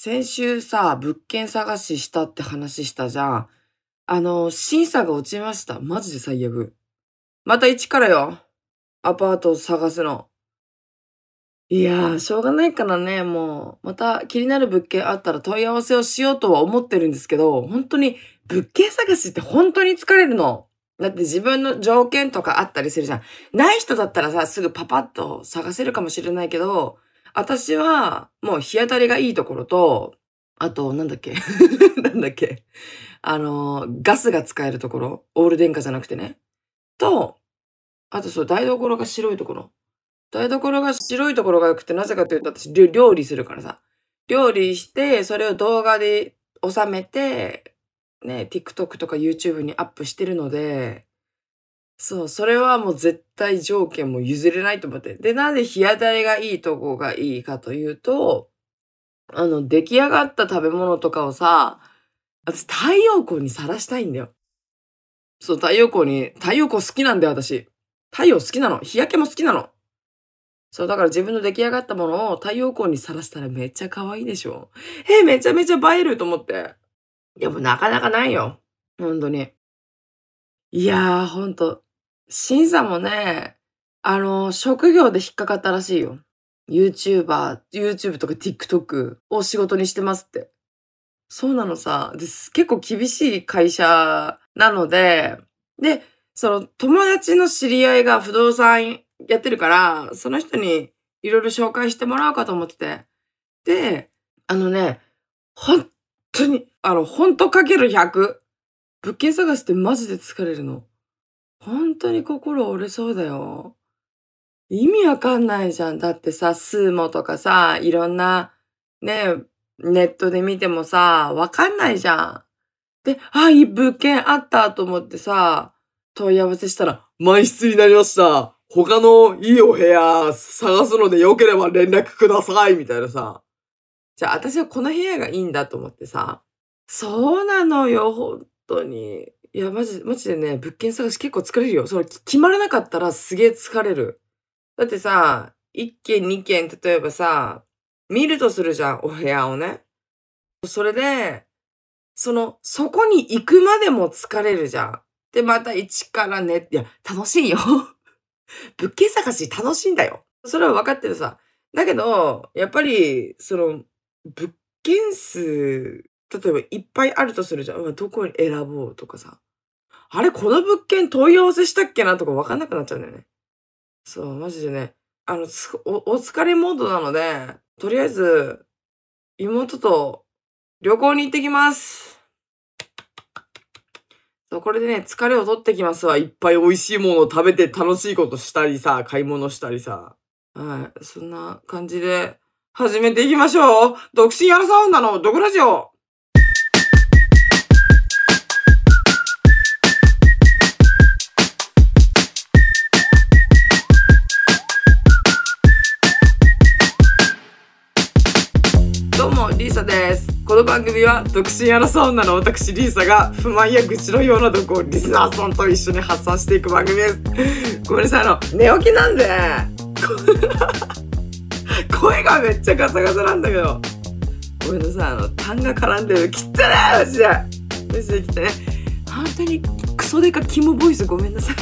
先週さ、物件探ししたって話したじゃん。あの、審査が落ちました。マジで最悪。また一からよ。アパートを探すの。いやー、しょうがないからね、もう。また気になる物件あったら問い合わせをしようとは思ってるんですけど、本当に物件探しって本当に疲れるの。だって自分の条件とかあったりするじゃん。ない人だったらさ、すぐパパッと探せるかもしれないけど、私は、もう日当たりがいいところと、あと、なんだっけ なんだっけあの、ガスが使えるところ。オール電化じゃなくてね。と、あとそう、台所が白いところ。台所が白いところが良くて、なぜかというと私、料理するからさ。料理して、それを動画で収めて、ね、TikTok とか YouTube にアップしてるので、そう、それはもう絶対条件も譲れないと思って。で、なんで日当たりがいいとこがいいかというと、あの、出来上がった食べ物とかをさ、私太陽光にさらしたいんだよ。そう、太陽光に、太陽光好きなんだよ、私。太陽好きなの。日焼けも好きなの。そう、だから自分の出来上がったものを太陽光にさらしたらめっちゃ可愛いでしょ。えめちゃめちゃ映えると思って。でもなかなかないよ。本当に。いやー、ほんと。審査もね、あの、職業で引っかかったらしいよ。YouTuber、YouTube とか TikTok を仕事にしてますって。そうなのさ。です。結構厳しい会社なので、で、その友達の知り合いが不動産やってるから、その人にいろいろ紹介してもらおうかと思ってて。で、あのね、本当に、あの、本当かける100。物件探してマジで疲れるの。本当に心折れそうだよ。意味わかんないじゃん。だってさ、スーモとかさ、いろんな、ね、ネットで見てもさ、わかんないじゃん。で、あ、いい物件あったと思ってさ、問い合わせしたら、満室になりました。他のいいお部屋探すので良ければ連絡ください。みたいなさ。じゃあ私はこの部屋がいいんだと思ってさ。そうなのよ、本当に。いや、マジ、マジでね、物件探し結構疲れるよ。それ決まらなかったらすげえ疲れる。だってさ、1軒2軒、例えばさ、見るとするじゃん、お部屋をね。それで、その、そこに行くまでも疲れるじゃん。で、また一からね、いや、楽しいよ。物件探し楽しいんだよ。それは分かってるさ。だけど、やっぱり、その、物件数例えばいっぱいあるとするじゃん。どこに選ぼうとかさ。あれ、この物件問い合わせしたっけなとかわかんなくなっちゃうんだよね。そう、マジでね。あの、お、お疲れモードなので、とりあえず、妹と旅行に行ってきます。そう、これでね、疲れを取ってきますわ。いっぱい美味しいものを食べて楽しいことしたりさ、買い物したりさ。はい。そんな感じで、始めていきましょう。独身アラサウンダの毒ラジオ。この番組は独身アラサ女の私リーサが不満や愚痴のようなとこをリスナーさんと一緒に発散していく番組です。ごめんなさい、あの、寝起きなんで、声がめっちゃガサガサなんだけど。ごめんなさい、あの、痰が絡んでる。きったねマジでマジできたね。本当にクソデカキモボイスごめんなさい。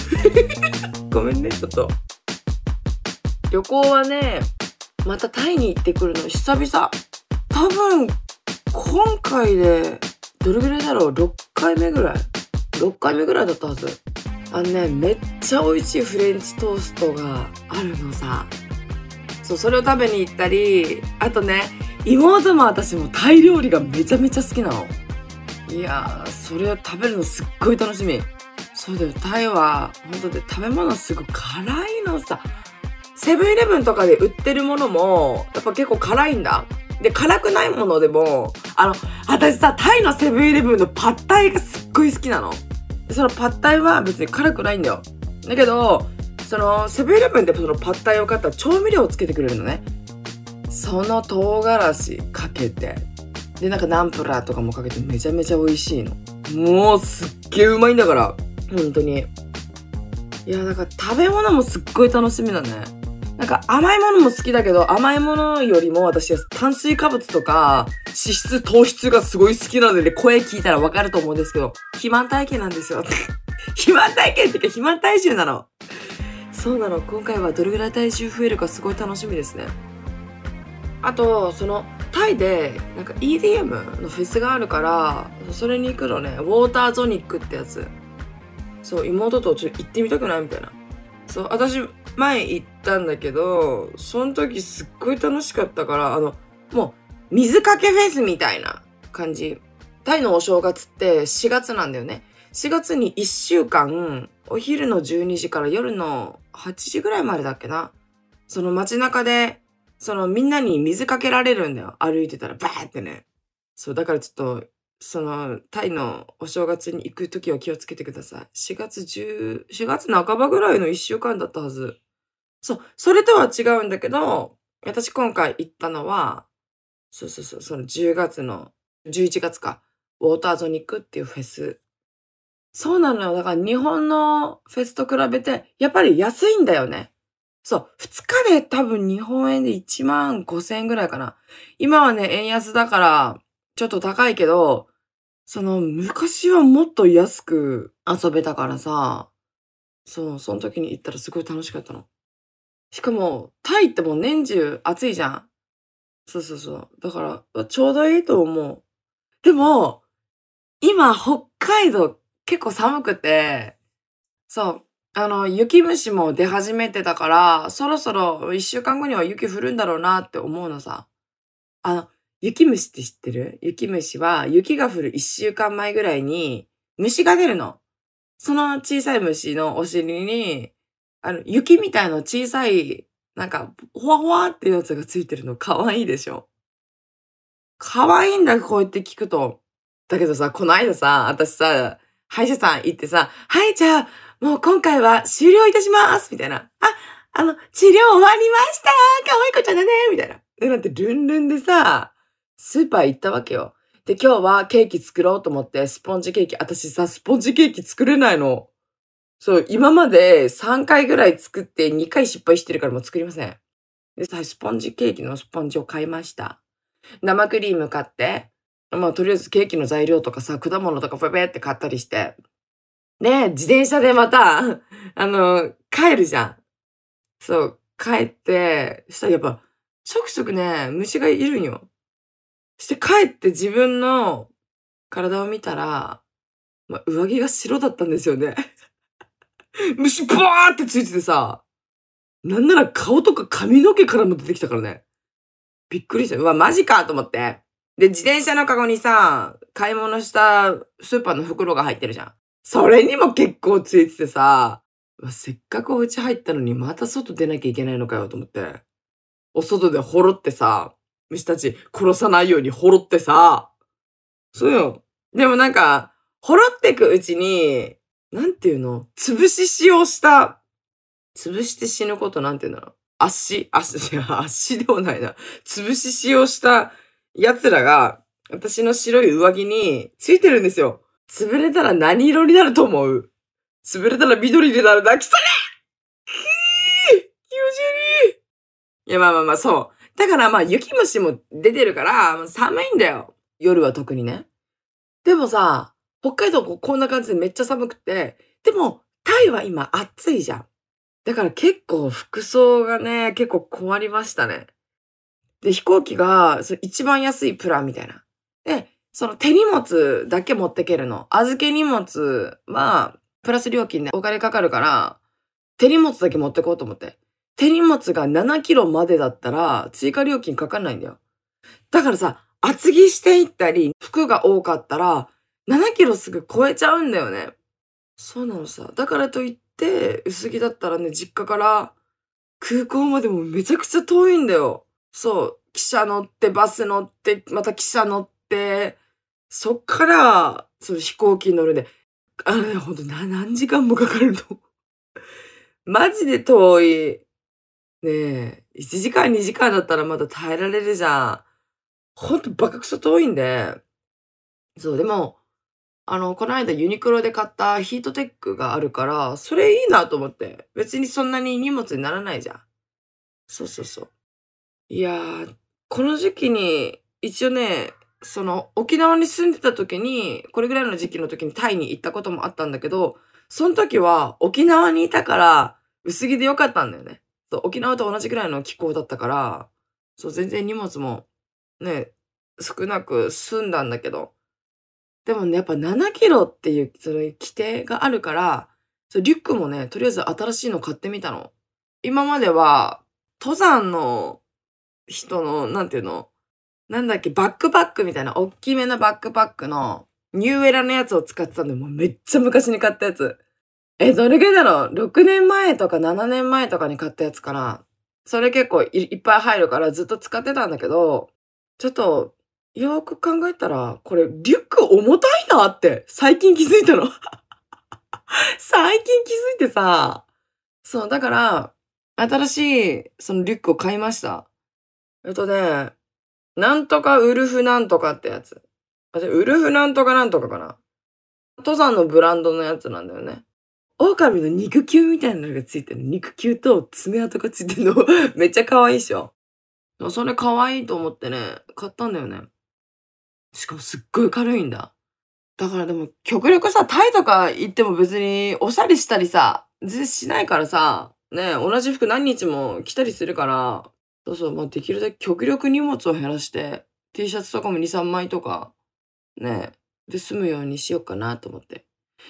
ごめんね、ちょっと。旅行はね、またタイに行ってくるの久々。多分今回で、どれぐらいだろう ?6 回目ぐらい ?6 回目ぐらいだったはず。あのね、めっちゃ美味しいフレンチトーストがあるのさ。そう、それを食べに行ったり、あとね、妹も私もタイ料理がめちゃめちゃ好きなの。いやー、それを食べるのすっごい楽しみ。そうだよ、タイは、本当で食べ物すごい辛いのさ。セブンイレブンとかで売ってるものも、やっぱ結構辛いんだ。で、辛くないものでも、あの、私さ、タイのセブンイレブンのパッタイがすっごい好きなの。そのパッタイは別に辛くないんだよ。だけど、その、セブンイレブンでそのパッタイを買ったら調味料をつけてくれるのね。その唐辛子かけて、で、なんかナンプラーとかもかけてめちゃめちゃ美味しいの。もうすっげえうまいんだから。本当に。いや、だか食べ物もすっごい楽しみだね。なんか甘いものも好きだけど、甘いものよりも私は炭水化物とか脂質、糖質がすごい好きなので、声聞いたらわかると思うんですけど、肥満体験なんですよ。肥満体験っていうか肥満体重なの。そうなの。今回はどれぐらい体重増えるかすごい楽しみですね。あと、その、タイで、なんか EDM のフェスがあるから、それに行くのね、ウォーターゾニックってやつ。そう、妹とちょっと行ってみたくない？みたいな。そう、私、前行ったんだけど、その時すっごい楽しかったから、あの、もう、水かけフェスみたいな感じ。タイのお正月って4月なんだよね。4月に1週間、お昼の12時から夜の8時ぐらいまでだっけな。その街中で、そのみんなに水かけられるんだよ。歩いてたらバーってね。そう、だからちょっと、その、タイのお正月に行くときは気をつけてください。4月10、4月半ばぐらいの1週間だったはず。そう、それとは違うんだけど、私今回行ったのは、そうそうそう、その10月の、11月か、ウォーターゾニックっていうフェスそうなのよ。だから日本のフェスと比べて、やっぱり安いんだよね。そう。二日で多分日本円で1万5千円ぐらいかな。今はね、円安だから、ちょっと高いけど、その、昔はもっと安く遊べたからさ、そう、その時に行ったらすごい楽しかったの。しかも、タイってもう年中暑いじゃん。そうそうそう。だから、ちょうどいいと思う。でも、今、北海道結構寒くて、そう、あの、雪虫も出始めてたから、そろそろ一週間後には雪降るんだろうなって思うのさ。あの、雪虫って知ってる？雪虫は雪が降る一週間前ぐらいに虫が出るの。その小さい虫のお尻に、あの、雪みたいな小さい、なんか、ほわほわっていうやつがついてるの可愛いでしょ可愛いんだ、こうやって聞くと。だけどさ、この間さ、私さ、歯医者さん行ってさ、はい、じゃあ、もう今回は終了いたしますみたいな。あ、あの、治療終わりました可愛い子ちゃんだねみたいな。で、なんてルンルンでさ、スーパー行ったわけよ。で、今日はケーキ作ろうと思って、スポンジケーキ、私さ、スポンジケーキ作れないの。そう、今まで3回ぐらい作って2回失敗してるからもう作りません。で、スポンジケーキのスポンジを買いました。生クリーム買って、まあ、とりあえずケーキの材料とかさ、果物とかペペって買ったりして。で、自転車でまた、あの、帰るじゃん。そう、帰って、したらやっぱ、ちょくちょくね、虫がいるんよ。して帰って自分の体を見たら、まあ、上着が白だったんですよね。虫ブワーってついててさ、なんなら顔とか髪の毛からも出てきたからね。びっくりした。うわ、マジかと思って。で、自転車のカゴにさ、買い物したスーパーの袋が入ってるじゃん。それにも結構ついててさ、せっかくお家入ったのにまた外出なきゃいけないのかよと思って。お外でほろってさ、虫たち殺さないようにほろってさ、そうよ。でもなんか、ほろってくうちに、なんていうの？潰し使用した、潰して死ぬことなんていうんだろう。足、足、足ではないな。潰し使用した奴らが、私の白い上着についてるんですよ。潰れたら何色になると思う？潰れたら緑になるな。きそれひー気持ち悪いいや、まあまあまあ、そう。だからまあ、雪虫も出てるから、寒いんだよ。夜は特にね。でもさ、北海道こんな感じでめっちゃ寒くて、でも、タイは今暑いじゃん。だから結構服装がね、結構困りましたね。で、飛行機が、一番安いプランみたいな。で、その手荷物だけ持ってけるの。預け荷物は、プラス料金でお金かかるから、手荷物だけ持ってこうと思って。手荷物が7キロまでだったら、追加料金かかんないんだよ。だからさ、厚着していったり、服が多かったら、7キロすぐ超えちゃうんだよね。そうなのさ。だからといって、薄着だったらね、実家から空港までもめちゃくちゃ遠いんだよ。そう、汽車乗って、バス乗って、また汽車乗って、そっから、その飛行機乗るで、あのね、ほんと、何時間もかかるの マジで遠い。ねえ、1時間2時間だったらまだ耐えられるじゃん。ほんとバカクソ遠いんで。そう、でも、あの、この間ユニクロで買ったヒートテックがあるから、それいいなと思って。別にそんなに荷物にならないじゃん。そうそうそう。いやー、この時期に、一応ね、その、沖縄に住んでた時に、これぐらいの時期の時にタイに行ったこともあったんだけど、その時は沖縄にいたから、薄着でよかったんだよね。そう沖縄と同じぐらいの気候だったから、そう、全然荷物も、ね、少なく済んだんだけど、でもね、やっぱ7キロっていう、その規定があるから、そリュックもね、とりあえず新しいの買ってみたの。今までは、登山の人の、なんていうのなんだっけ、バックパックみたいな、おっきめのバックパックの、ニューエラのやつを使ってたんで、もうめっちゃ昔に買ったやつ。え、どれぐらいだろう ?6 年前とか7年前とかに買ったやつかな。それ結構いっぱい入るからずっと使ってたんだけど、ちょっと、よく考えたら、これ、リュック重たいなって、最近気づいたの。最近気づいてさ、そう、だから、新しい、そのリュックを買いました。えっとね、なんとかウルフなんとかってやつ。あ、じゃウルフなんとかなんとかかな。登山のブランドのやつなんだよね。狼の肉球みたいなのがついてる。肉球と爪痕がついてるの。めっちゃ可愛いっしょ。それ可愛いと思ってね、買ったんだよね。しかもすっごい軽いんだ。だからでも、極力さ、タイとか行っても別におしゃれしたりさ、全然しないからさ、ね、同じ服何日も着たりするから、そうそう、まあ、できるだけ極力荷物を減らして、T シャツとかも2、3枚とか、ね、で済むようにしようかなと思って。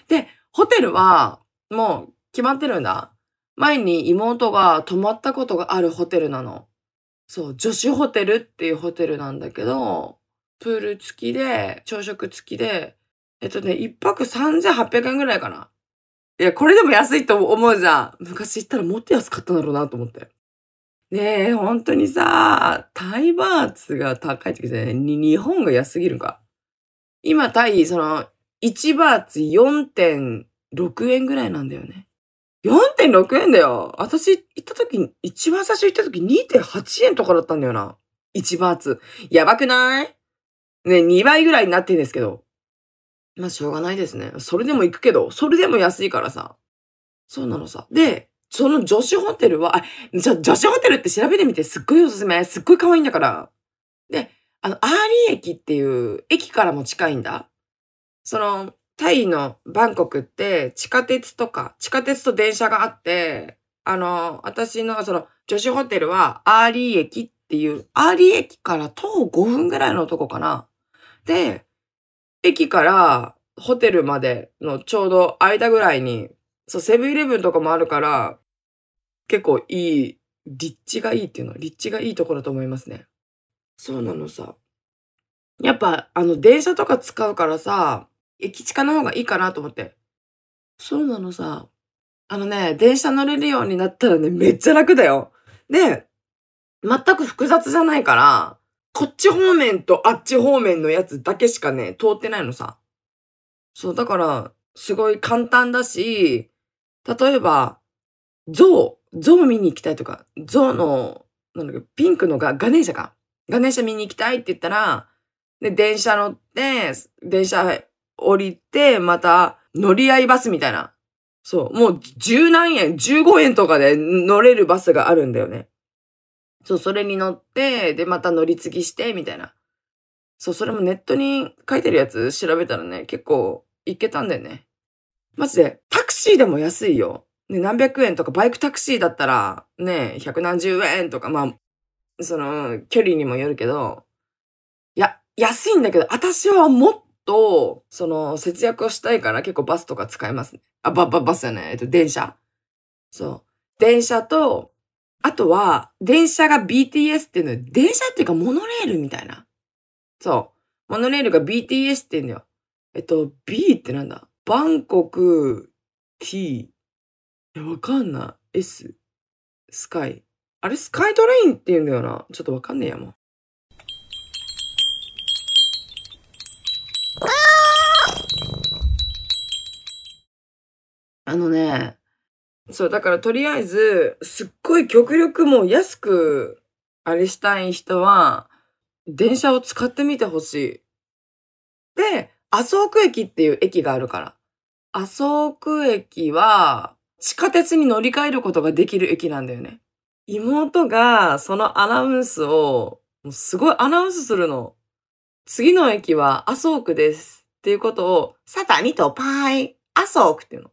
で、ホテルは、もう決まってるんだ。前に妹が泊まったことがあるホテルなの。そう、女子ホテルっていうホテルなんだけど、プール付きで、朝食付きで、えっとね、一泊3800円ぐらいかな。いや、これでも安いと思うじゃん。昔行ったらもっと安かったんだろうなと思って。ねえ、本当にさ、タイバーツが高い時じゃない？日本が安すぎるか。今、タイ、その、1バーツ4.6円ぐらいなんだよね。4.6円だよ。私行った時、一番最初行った時2.8円とかだったんだよな。1バーツ。やばくない？ね、2倍ぐらいになってんですけど。まあ、しょうがないですね。それでも行くけど、それでも安いからさ。そうなのさ。で、そのジョシュホテルは、あ、じゃ、ジョシュホテルって調べてみてすっごいおすすめ。すっごい可愛いんだから。で、あの、アーリー駅っていう駅からも近いんだ。その、タイのバンコクって地下鉄とか、地下鉄と電車があって、あの、私のそのジョシュホテルはアーリー駅っていう、アーリー駅から徒歩5分ぐらいのとこかな。で、駅からホテルまでのちょうど間ぐらいに、そう、セブンイレブンとかもあるから、結構いい、立地がいいっていうのは、立地がいいところだと思いますね。そうなのさ。やっぱ、あの、電車とか使うからさ、駅近の方がいいかなと思って。そうなのさ。あのね、電車乗れるようになったらね、めっちゃ楽だよ。で、全く複雑じゃないから、こっち方面とあっち方面のやつだけしかね、通ってないのさ。そう、だから、すごい簡単だし、例えば、象、象見に行きたいとか、象の、なんだっけ、ピンクのガガネーシャか。ガネーシャ見に行きたいって言ったら、で、電車乗って、電車降りて、また乗り合いバスみたいな。そう、もう十何円、15円とかで乗れるバスがあるんだよね。そう、それに乗って、で、また乗り継ぎして、みたいな。そう、それもネットに書いてるやつ調べたらね、結構いけたんだよね。マジで、タクシーでも安いよ。ね、何百円とか、バイクタクシーだったら、ね、百何十円とか、まあ、その、距離にもよるけど、いや、安いんだけど、私はもっと、その、節約をしたいから結構バスとか使いますね。あ、バ、バ、バスじゃない、えっと、電車。そう。電車と、あとは、電車が BTS っていうのは、電車っていうかモノレールみたいな。そう。モノレールが BTS って言うんだよ。えっと、B ってなんだ？バンコク T。いや、わかんない。S。スカイ。あれ、スカイトレインって言うんだよな。ちょっとわかんねえや、もう。あのね、そう、だからとりあえず、すっごい極力もう安く、あれしたい人は、電車を使ってみてほしい。で、麻生区駅っていう駅があるから。麻生区駅は、地下鉄に乗り換えることができる駅なんだよね。妹がそのアナウンスを、もうすごいアナウンスするの。次の駅は麻生区ですっていうことを、サタニとパイ、麻生区っていうの。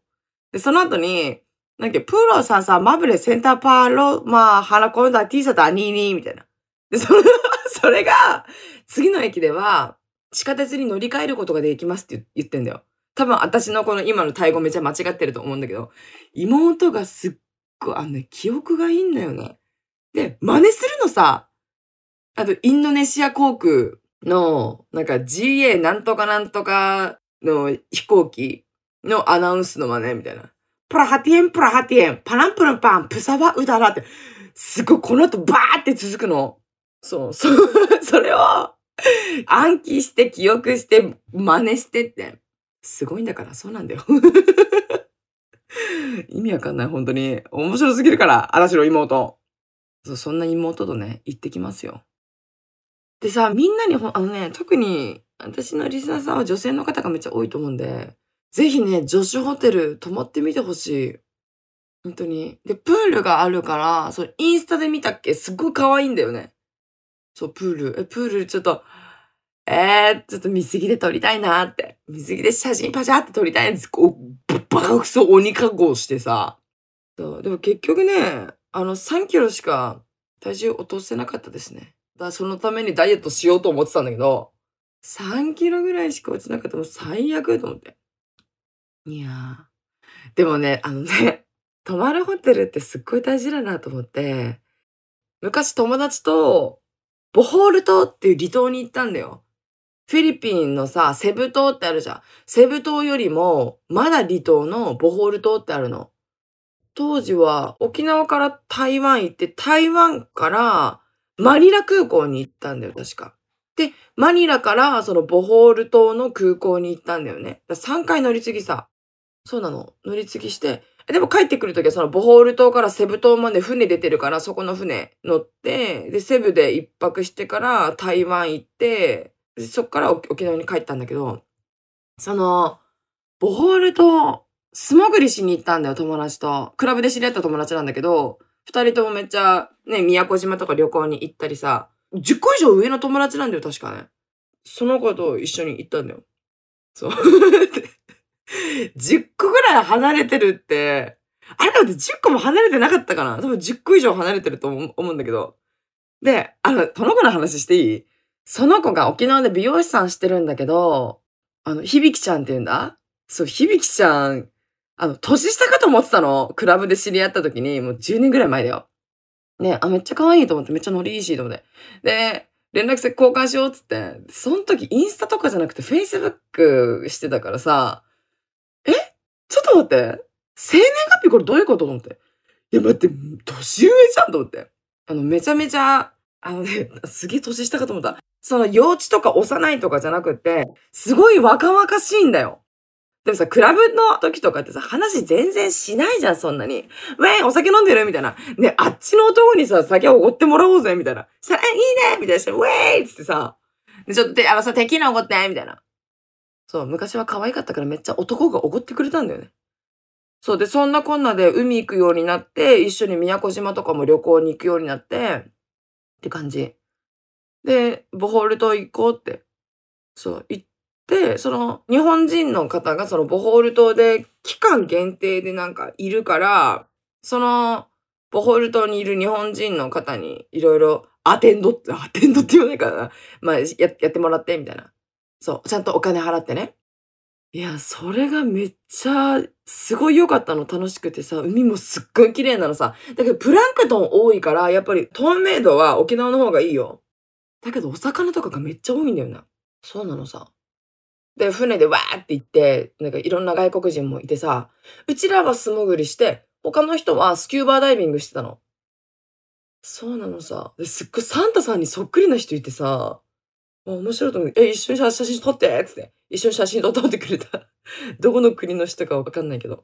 で、その後に、なんか、プロササマブレセンターパーロ、まあ、花コンダティーサタニーニーみたいな。で、それ、それが、次の駅では、地下鉄に乗り換えることができますって言ってんだよ。多分私のこの今のタイ語めちゃ間違ってると思うんだけど、妹がすっごい、あのね、記憶がいいんだよね。で、真似するのさ、あと、インドネシア航空の、なんか GA なんとかなんとかの飛行機のアナウンスの真似みたいな。プラハティエン、プラハティエン、パランプランパン、プサバウダラって、すごいこの後バーって続くの。そう、そう、それを暗記して記憶して真似してって。すごいんだから、そうなんだよ。意味わかんない、本当に。面白すぎるから、嵐の妹。そう、そんな妹とね、行ってきますよ。でさ、みんなにあのね、特に、私のリスナーさんは女性の方がめっちゃ多いと思うんで、ぜひね、女子ホテル泊まってみてほしい。本当に。で、プールがあるから、それインスタで見たっけ？すっごい可愛いんだよね。そう、プール。え、プールちょっと、えー、ちょっと水着で撮りたいなって。水着で写真パシャって撮りたいんです。こう、バカクソ鬼加工してさ。そう、でも結局ね、あの3キロしか体重落とせなかったですね。だそのためにダイエットしようと思ってたんだけど、3キロぐらいしか落ちなかったも最悪と思って。いや。でもね、あのね、泊まるホテルってすっごい大事だなと思って、昔友達とボホール島っていう離島に行ったんだよ。フィリピンのさ、セブ島ってあるじゃん。セブ島よりも、まだ離島のボホール島ってあるの。当時は沖縄から台湾行って、台湾からマニラ空港に行ったんだよ、確か。で、マニラからそのボホール島の空港に行ったんだよね。3回乗り継ぎさ。そうなの。乗り継ぎして。でも帰ってくるときはそのボホール島からセブ島まで船出てるから、そこの船乗って、で、セブで一泊してから台湾行って、そっから沖縄に帰ったんだけど、その、ボホール島、素潜りしに行ったんだよ、友達と。クラブで知り合った友達なんだけど、二人ともめっちゃ、ね、宮古島とか旅行に行ったりさ、10個以上上の友達なんだよ、確かね。その子と一緒に行ったんだよ。そう。10個ぐらい離れてるって、あれだって10個も離れてなかったかな多分10個以上離れてると思うんだけど。で、あの、その子の話していい？その子が沖縄で美容師さんしてるんだけど、あの、響ちゃんって言うんだ？そう、響ちゃん、あの、年下かと思ってたの。クラブで知り合った時に、もう10年ぐらい前だよ。ね、あ、めっちゃ可愛いと思って、めっちゃノリいいし、と思って。で、連絡先交換しようっつって、その時インスタとかじゃなくてフェイスブックしてたからさ、ちょっと待って。生年月日これどういうことと思って。いや、待って、年上じゃんと思って。あの、めちゃめちゃ、あのね、すげえ年下かと思った。その幼稚とか幼いとかじゃなくて、すごい若々しいんだよ。でもさ、クラブの時とかってさ、話全然しないじゃん、そんなに。ウェイお酒飲んでる？みたいな。ね、あっちの男にさ、酒をおごってもらおうぜみたいな。さ、え、いいねみたいな。ウェイつってさ、ちょっと、あのさ、テキーラおごってみたいな。そう、昔は可愛かったからめっちゃ男がおごってくれたんだよね。そうで、そんなこんなで海行くようになって、一緒に宮古島とかも旅行に行くようになって、って感じ。で、ボホール島行こうって。そう、行って、その、日本人の方がそのボホール島で期間限定でなんかいるから、その、ボホール島にいる日本人の方にいろいろアテンドって、アテンドって言わないからな。まあ、や、やってもらって、みたいな。そう、ちゃんとお金払ってね。いや、それがめっちゃ、すごい良かったの、楽しくてさ、海もすっごい綺麗なのさ。だけど、プランクトン多いから、やっぱり透明度は沖縄の方がいいよ。だけど、お魚とかがめっちゃ多いんだよな。そうなのさ。で、船でわーって行って、なんかいろんな外国人もいてさ、うちらは素潜りして、他の人はスキューバーダイビングしてたの。そうなのさ。ですっごいサンタさんにそっくりな人いてさ、面白いと思う。え、一緒に写真撮ってつって。一緒に写真撮ってくれた。どこの国の人かわかんないけど。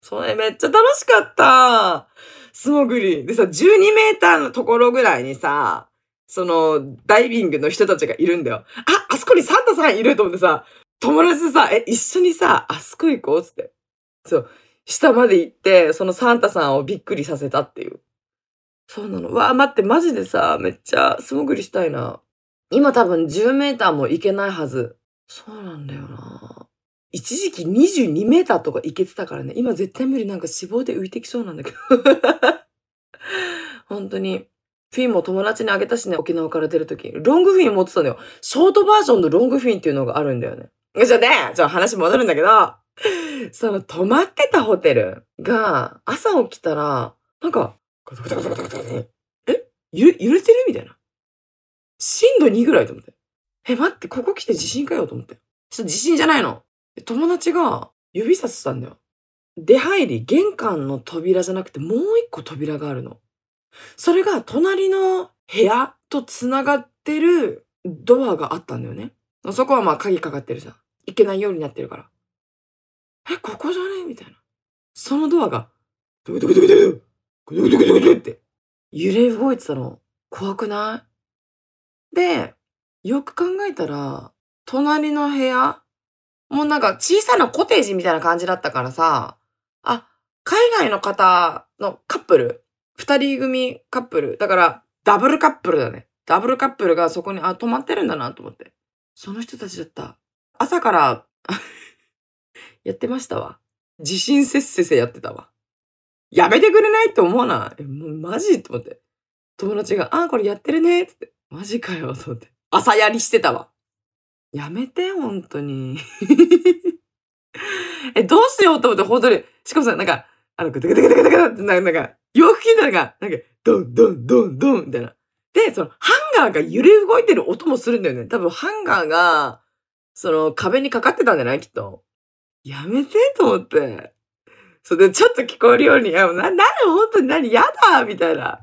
それめっちゃ楽しかった素潜り。でさ、12メーターのところぐらいにさ、その、ダイビングの人たちがいるんだよ。あ、あそこにサンタさんいると思ってさ、友達でさ、え、一緒にさ、あそこ行こうつって。そう。下まで行って、そのサンタさんをびっくりさせたっていう。そうなの。わあ、待って、マジでさ、めっちゃ素潜りしたいな。今多分10メーターも行けないはず。そうなんだよな。一時期22メーターとか行けてたからね。今絶対無理なんか脂肪で浮いてきそうなんだけど。本当に。フィンも友達にあげたしね、沖縄から出るとき。ロングフィン持ってたんだよ。ショートバージョンのロングフィンっていうのがあるんだよね。じゃあね、じゃあ話戻るんだけど、その泊まってたホテルが、朝起きたら、なんか、え揺れ、揺れてるみたいな。震度2ぐらいと思って。え、待って、ここ来て地震かよと思って。ちょっと地震じゃないの。友達が指さしてたんだよ。出入り、玄関の扉じゃなくてもう一個扉があるの。それが隣の部屋と繋がってるドアがあったんだよね。そこはまあ鍵かかってるじゃん。いけないようになってるから。え、ここじゃね？みたいな。そのドアが、ドクドクドクドク、ドクドクドクドクって揺れ動いてたの。怖くない？で、よく考えたら、隣の部屋もうなんか小さなコテージみたいな感じだったからさ、あ、海外の方のカップル二人組カップル。だから、ダブルカップルだね。ダブルカップルがそこに、あ、泊まってるんだなと思って。その人たちだった。朝から やってましたわ。地震せっせせやってたわ。やめてくれないって思わない？もうマジ？と思って。友達が、あ、これやってるねって。マジかよと思って。朝やりしてたわ。やめて、本当に。え、どうしようと思って、本当に。しかもさ、なんか、あの、グテグテグテグテグテってなんか、洋服着たらが、なんか、ドンドンドンドンみたいな。で、その、ハンガーが揺れ動いてる音もするんだよね。多分、ハンガーが、その、壁にかかってたんじゃないきっと。やめて、と思って。それで、ちょっと聞こえるように、いや、な、な、本当に何、やだみたいな。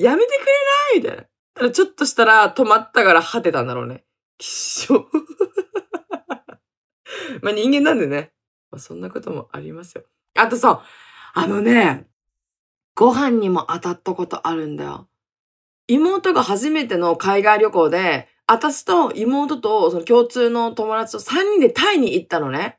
やめてくれない？みたいな。ただ、ちょっとしたら、止まったから果てたんだろうね。きっしょ。まあ、人間なんでね。まあ、そんなこともありますよ。あとさ、あのね、ご飯にも当たったことあるんだよ。妹が初めての海外旅行で、私と妹とその共通の友達と3人でタイに行ったのね。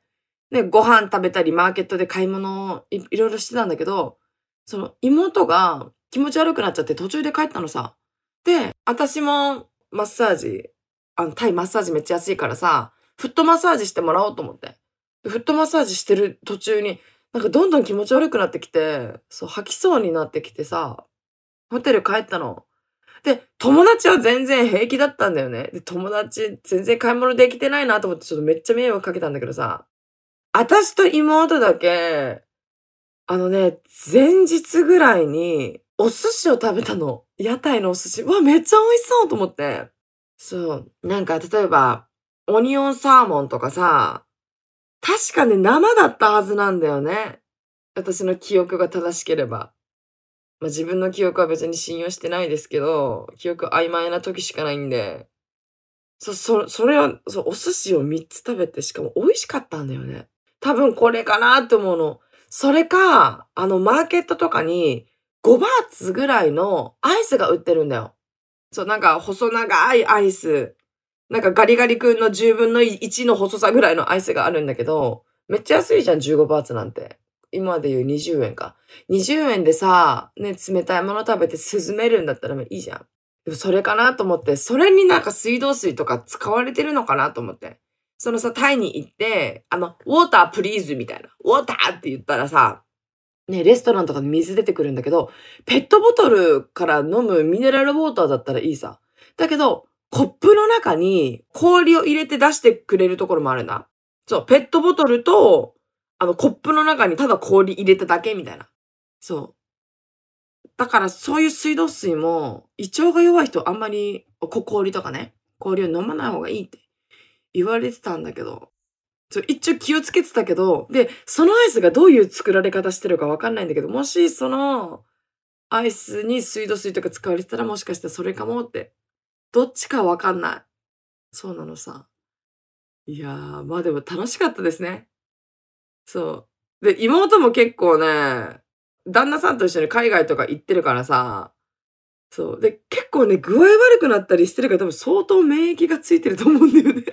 で、ご飯食べたり、マーケットで買い物をいいろいろしてたんだけど、その妹が気持ち悪くなっちゃって途中で帰ったのさ。で、私もマッサージ、あの、タイマッサージめっちゃ安いからさ、フットマッサージしてもらおうと思って。フットマッサージしてる途中に、なんかどんどん気持ち悪くなってきて、そう、吐きそうになってきてさ、ホテル帰ったの。で、友達は全然平気だったんだよね。で、友達全然買い物できてないなと思ってちょっとめっちゃ迷惑かけたんだけどさ、私と妹だけ、あのね、前日ぐらいにお寿司を食べたの。屋台のお寿司。わ、めっちゃ美味しそうと思って。そう。なんか、例えば、オニオンサーモンとかさ、確かね、生だったはずなんだよね。私の記憶が正しければ。まあ、自分の記憶は別に信用してないですけど、記憶曖昧な時しかないんで。そ、そ、それは、そう、お寿司を3つ食べて、しかも美味しかったんだよね。多分これかなって思うの。それか、あの、マーケットとかに5バーツぐらいのアイスが売ってるんだよ。そう、なんか細長いアイス。なんかガリガリ君の10分の1の細さぐらいのアイスがあるんだけど、めっちゃ安いじゃん、15バーツなんて。今まで言う20円か。20円でさ、ね、冷たいもの食べて涼めるんだったらいいじゃん。でもそれかなと思って、それになんか水道水とか使われてるのかなと思って。そのさ、タイに行って、あの、ウォータープリーズみたいな。ウォーターって言ったらさ、ね、レストランとかで水出てくるんだけど、ペットボトルから飲むミネラルウォーターだったらいいさ。だけど、コップの中に氷を入れて出してくれるところもあるんだ。そう、ペットボトルと、あの、コップの中にただ氷入れただけみたいな。そう。だからそういう水道水も、胃腸が弱い人あんまり、氷とかね、氷を飲まない方がいいって言われてたんだけど、一応気をつけてたけど、で、そのアイスがどういう作られ方してるかわかんないんだけど、もしそのアイスに水道水とか使われてたらもしかしたらそれかもってどっちかわかんない。そうなのさ。いやー、まあでも楽しかったですね。そう。で、妹も結構ね、旦那さんと一緒に海外とか行ってるからさ、そう。で、結構ね、具合悪くなったりしてるから多分相当免疫がついてると思うんだよね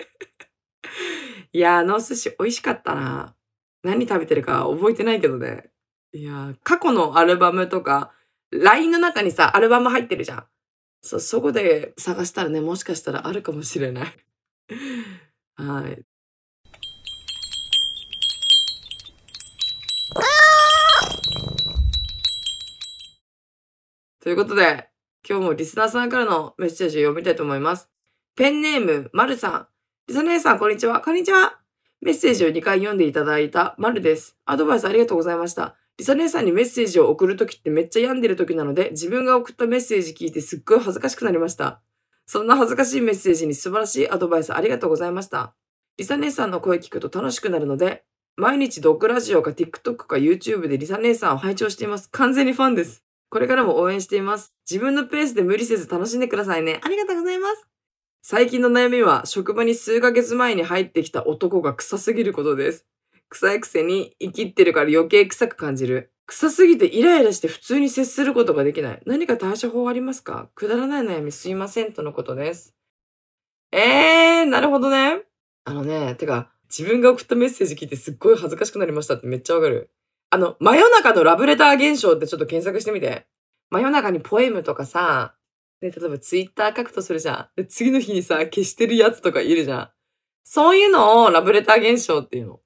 いや、あのお寿司美味しかったな。何食べてるか覚えてないけどね。いや、過去のアルバムとか、LINE の中にさ、アルバム入ってるじゃん。そ、そこで探したらね、もしかしたらあるかもしれない。はい。ということで、今日もリスナーさんからのメッセージを読みたいと思います。ペンネーム、まるさん。リサ姉さん、こんにちは。こんにちは。メッセージを2回読んでいただいたまるです。アドバイスありがとうございました。リサ姉さんにメッセージを送るときってめっちゃ病んでるときなので、自分が送ったメッセージ聞いてすっごい恥ずかしくなりました。そんな恥ずかしいメッセージに素晴らしいアドバイスありがとうございました。リサ姉さんの声聞くと楽しくなるので、毎日ドッグラジオか TikTok か YouTube でリサ姉さんを拝聴しています。完全にファンです。これからも応援しています。自分のペースで無理せず楽しんでくださいね。ありがとうございます。最近の悩みは、職場に数ヶ月前に入ってきた男が臭すぎることです。臭いくせに生きってるから余計臭く感じる。臭すぎてイライラして普通に接することができない。何か対処法ありますか？くだらない悩みすいませんとのことです。えー、なるほどね。あのね、てか、自分が送ったメッセージ聞いてすっごい恥ずかしくなりましたってめっちゃわかる。あの、真夜中のラブレター現象ってちょっと検索してみて。真夜中にポエムとかさ、で、例えばツイッター書くとするじゃん。で、次の日にさ、消してるやつとかいるじゃん。そういうのをラブレター現象っていうの。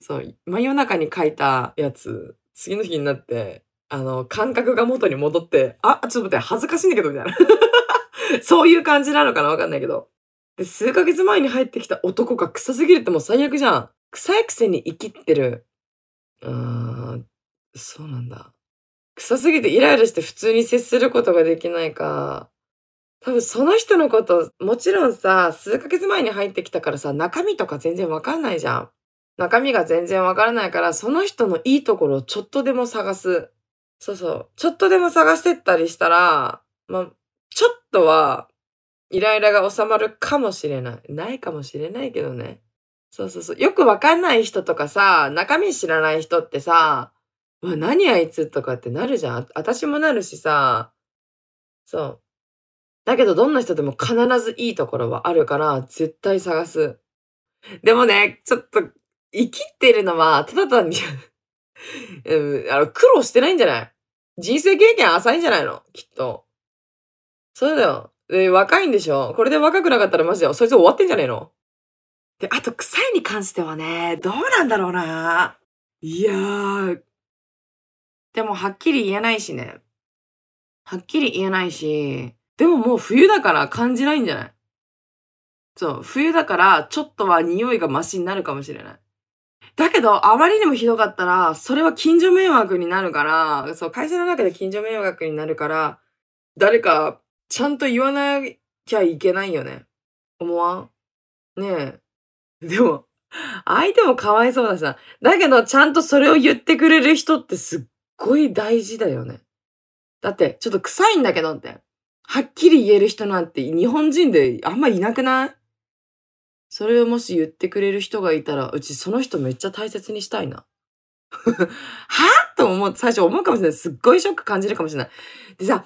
そう、真夜中に書いたやつ、次の日になって、あの、感覚が元に戻って、あ、ちょっと待って、恥ずかしいんだけど、みたいな。そういう感じなのかなわかんないけど。で、数ヶ月前に入ってきた男が臭すぎるってもう最悪じゃん。臭いくせに生きってる。うーん、そうなんだ。臭すぎてイライラして普通に接することができないか。多分その人のこと、もちろんさ、数ヶ月前に入ってきたからさ、中身とか全然わかんないじゃん。中身が全然わからないから、その人のいいところをちょっとでも探す。そうそう。ちょっとでも探してったりしたら、まあ、ちょっとは、イライラが収まるかもしれない。ないかもしれないけどね。そうそうそう。よくわかんない人とかさ、中身知らない人ってさ、わ、何あいつとかってなるじゃん。私もなるしさ。そう。だけどどんな人でも必ずいいところはあるから、絶対探す。でもね、ちょっと、生きってるのは、ただ単に うん、あの、苦労してないんじゃない？人生経験浅いんじゃないの？きっと。そうだよ。で、若いんでしょ？これで若くなかったらマジで、そいつ終わってんじゃねえの？で、あと、臭いに関してはね、どうなんだろうな。いやー。でも、はっきり言えないしね。はっきり言えないし、でももう冬だから感じないんじゃない？そう、冬だからちょっとは匂いがマシになるかもしれない。だけど、あまりにもひどかったら、それは近所迷惑になるから、そう、会社の中で近所迷惑になるから、誰かちゃんと言わなきゃいけないよね。思わん？ねえ。でも、相手もかわいそうだしな。だけど、ちゃんとそれを言ってくれる人ってすっごい大事だよね。だって、ちょっと臭いんだけどって。はっきり言える人なんて日本人であんまいなくない？それをもし言ってくれる人がいたら、うちその人めっちゃ大切にしたいな。はと思う、最初思うかもしれない。すっごいショック感じるかもしれない。でさ、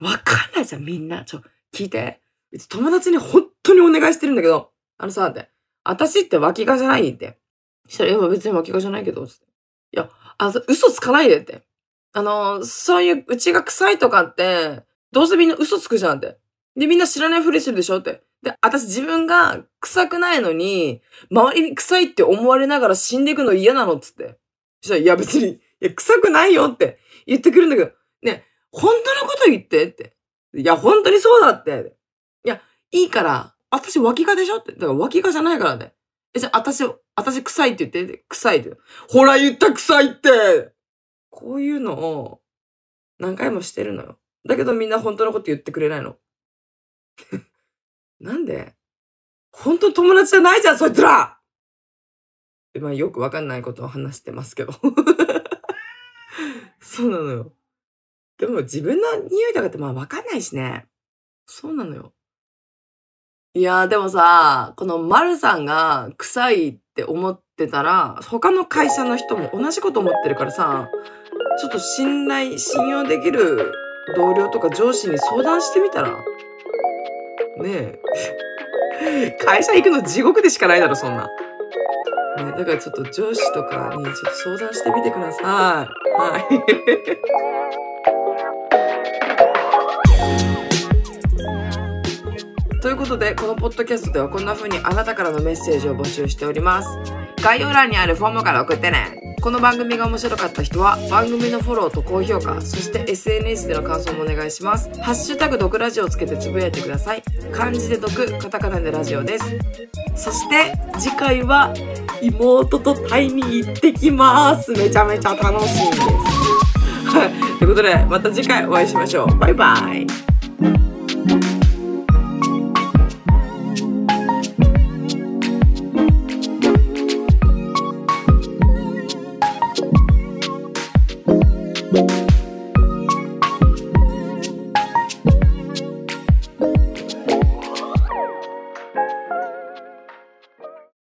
わかんないじゃん、みんな。ちょ、聞いて。うち友達に本当にお願いしてるんだけど、あのさ、って、私って脇がじゃないって。したら、いや、別に脇がじゃないけど、つって。いや、あ、嘘つかないでって。あの、そういう、うちが臭いとかって、どうせみんな嘘つくじゃんって。で、みんな知らないふりするでしょって。で、私自分が臭くないのに、周りに臭いって思われながら死んでいくの嫌なのっつって。そしたら、いや別に、いや、臭くないよって言ってくるんだけど、ね、本当のこと言ってって。いや、本当にそうだって。いや、いいから、私脇がでしょって。だから脇がじゃないからね。え、じゃあ、私、私臭いって言って、臭いって。ほら言った臭いってこういうのを何回もしてるのよ。だけどみんな本当のこと言ってくれないの。なんで？本当友達じゃないじゃん、そいつらまあよくわかんないことを話してますけど。そうなのよ。でも自分の匂いとかってまあわかんないしね。そうなのよ。いやーでもさ、この丸さんが臭いって思ってたら、他の会社の人も同じこと思ってるからさ、ちょっと信頼、信用できる同僚とか上司に相談してみたらねえ。会社行くの地獄でしかないだろ、そんな。ね、だからちょっと上司とかにちょっと相談してみてください。はい。ということで、このポッドキャストではこんな風にあなたからのメッセージを募集しております。概要欄にあるフォームから送ってね。この番組が面白かった人は番組のフォローと高評価、そして SNS での感想もお願いします。ハッシュタグ毒ラジオをつけてつぶやいてください。漢字で毒、カタカナでラジオです。そして次回は妹とタイに行ってきます。めちゃめちゃ楽しいです。はい。ということで、また次回お会いしましょう。バイバイ。